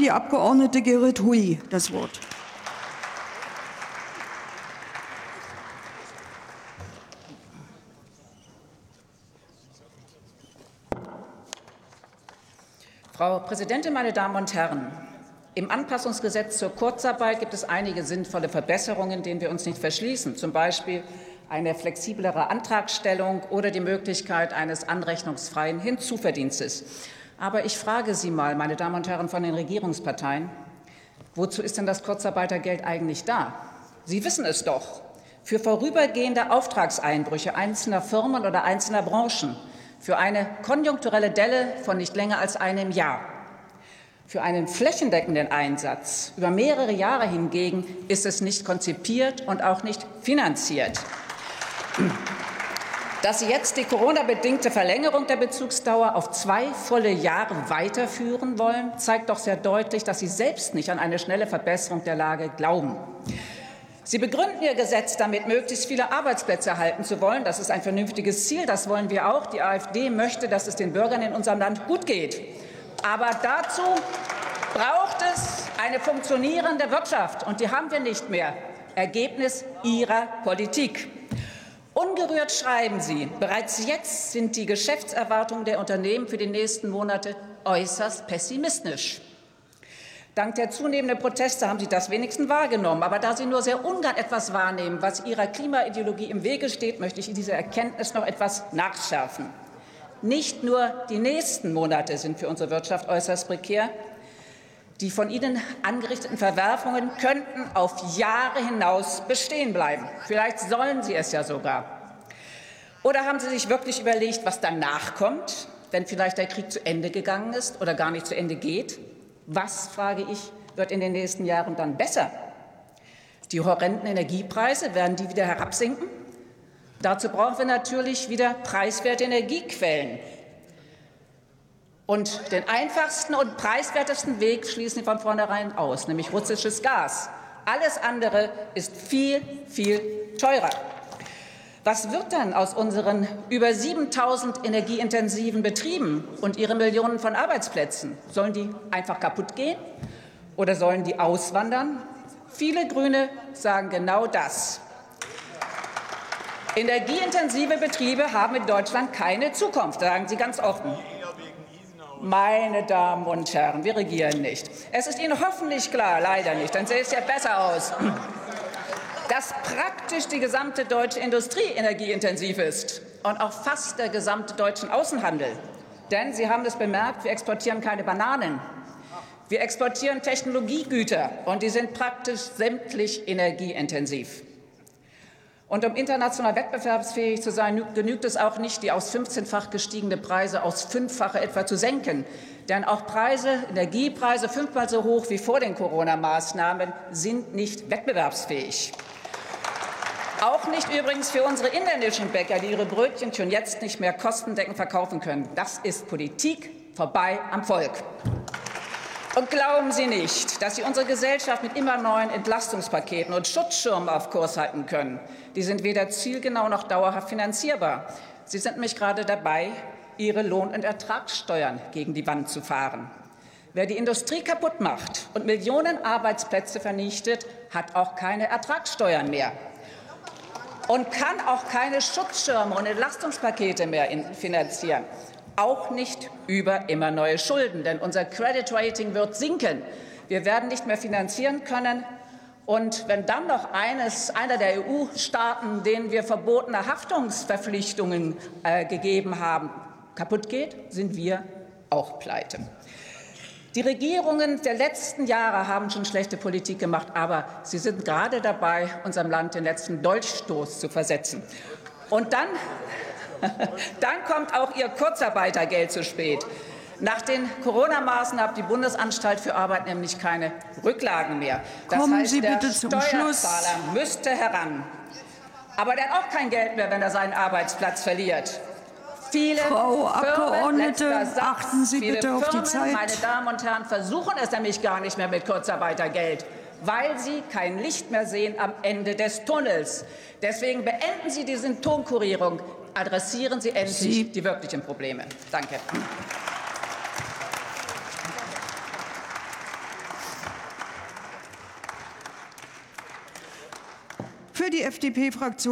die Abgeordnete Gerrit Hui das Wort. Frau Präsidentin, meine Damen und Herren! Im Anpassungsgesetz zur Kurzarbeit gibt es einige sinnvolle Verbesserungen, denen wir uns nicht verschließen, zum Beispiel eine flexiblere Antragstellung oder die Möglichkeit eines anrechnungsfreien Hinzuverdienstes. Aber ich frage Sie mal, meine Damen und Herren von den Regierungsparteien, wozu ist denn das Kurzarbeitergeld eigentlich da? Sie wissen es doch. Für vorübergehende Auftragseinbrüche einzelner Firmen oder einzelner Branchen für eine konjunkturelle Delle von nicht länger als einem Jahr. Für einen flächendeckenden Einsatz über mehrere Jahre hingegen ist es nicht konzipiert und auch nicht finanziert. Dass Sie jetzt die Corona-bedingte Verlängerung der Bezugsdauer auf zwei volle Jahre weiterführen wollen, zeigt doch sehr deutlich, dass Sie selbst nicht an eine schnelle Verbesserung der Lage glauben. Sie begründen Ihr Gesetz damit, möglichst viele Arbeitsplätze erhalten zu wollen. Das ist ein vernünftiges Ziel. Das wollen wir auch. Die AfD möchte, dass es den Bürgern in unserem Land gut geht. Aber dazu braucht es eine funktionierende Wirtschaft. Und die haben wir nicht mehr. Ergebnis Ihrer Politik. Ungerührt schreiben Sie, bereits jetzt sind die Geschäftserwartungen der Unternehmen für die nächsten Monate äußerst pessimistisch. Dank der zunehmenden Proteste haben Sie das wenigstens wahrgenommen. Aber da Sie nur sehr ungern etwas wahrnehmen, was Ihrer Klimaideologie im Wege steht, möchte ich diese Erkenntnis noch etwas nachschärfen. Nicht nur die nächsten Monate sind für unsere Wirtschaft äußerst prekär. Die von Ihnen angerichteten Verwerfungen könnten auf Jahre hinaus bestehen bleiben. Vielleicht sollen sie es ja sogar. Oder haben Sie sich wirklich überlegt, was danach kommt, wenn vielleicht der Krieg zu Ende gegangen ist oder gar nicht zu Ende geht? Was, frage ich, wird in den nächsten Jahren dann besser? Die horrenden Energiepreise, werden die wieder herabsinken? Dazu brauchen wir natürlich wieder preiswerte Energiequellen. Und den einfachsten und preiswertesten Weg schließen Sie von vornherein aus, nämlich russisches Gas. Alles andere ist viel, viel teurer. Was wird dann aus unseren über 7000 energieintensiven Betrieben und ihren Millionen von Arbeitsplätzen? Sollen die einfach kaputt gehen oder sollen die auswandern? Viele Grüne sagen genau das. Energieintensive Betriebe haben in Deutschland keine Zukunft, sagen sie ganz offen. Meine Damen und Herren, wir regieren nicht. Es ist Ihnen hoffentlich klar, leider nicht, dann sähe es ja besser aus dass praktisch die gesamte deutsche Industrie energieintensiv ist und auch fast der gesamte deutsche Außenhandel. Denn Sie haben es bemerkt, wir exportieren keine Bananen. Wir exportieren Technologiegüter, und die sind praktisch sämtlich energieintensiv. Und um international wettbewerbsfähig zu sein, genügt es auch nicht, die aus 15-fach gestiegene Preise aus fünffache etwa zu senken. Denn auch Preise, Energiepreise fünfmal so hoch wie vor den Corona-Maßnahmen sind nicht wettbewerbsfähig. Auch nicht übrigens für unsere inländischen Bäcker, die ihre Brötchen schon jetzt nicht mehr kostendeckend verkaufen können. Das ist Politik vorbei am Volk. Und glauben Sie nicht, dass Sie unsere Gesellschaft mit immer neuen Entlastungspaketen und Schutzschirmen auf Kurs halten können. Die sind weder zielgenau noch dauerhaft finanzierbar. Sie sind nämlich gerade dabei, Ihre Lohn- und Ertragssteuern gegen die Wand zu fahren. Wer die Industrie kaputt macht und Millionen Arbeitsplätze vernichtet, hat auch keine Ertragssteuern mehr und kann auch keine Schutzschirme und Entlastungspakete mehr finanzieren. Auch nicht über immer neue Schulden, denn unser Credit Rating wird sinken. Wir werden nicht mehr finanzieren können. Und wenn dann noch eines, einer der EU-Staaten, denen wir verbotene Haftungsverpflichtungen äh, gegeben haben, kaputt geht, sind wir auch pleite. Die Regierungen der letzten Jahre haben schon schlechte Politik gemacht, aber sie sind gerade dabei, unserem Land den letzten Dolchstoß zu versetzen. Und dann, dann kommt auch Ihr Kurzarbeitergeld zu spät. Nach den Corona-Maßnahmen hat die Bundesanstalt für Arbeit nämlich keine Rücklagen mehr. Das Kommen heißt, Sie der bitte zum Steuerzahler Schluss. müsste heran. Aber der hat auch kein Geld mehr, wenn er seinen Arbeitsplatz verliert. Viele Frau Abgeordnete, Firmen, Satz, achten Sie bitte auf die Firmen, Zeit. Meine Damen und Herren, versuchen es nämlich gar nicht mehr mit Kurzarbeitergeld, weil sie kein Licht mehr sehen am Ende des Tunnels. Deswegen beenden Sie die Symptomkurierung, Adressieren Sie endlich Sie die wirklichen Probleme. Danke. Für die FDP-Fraktion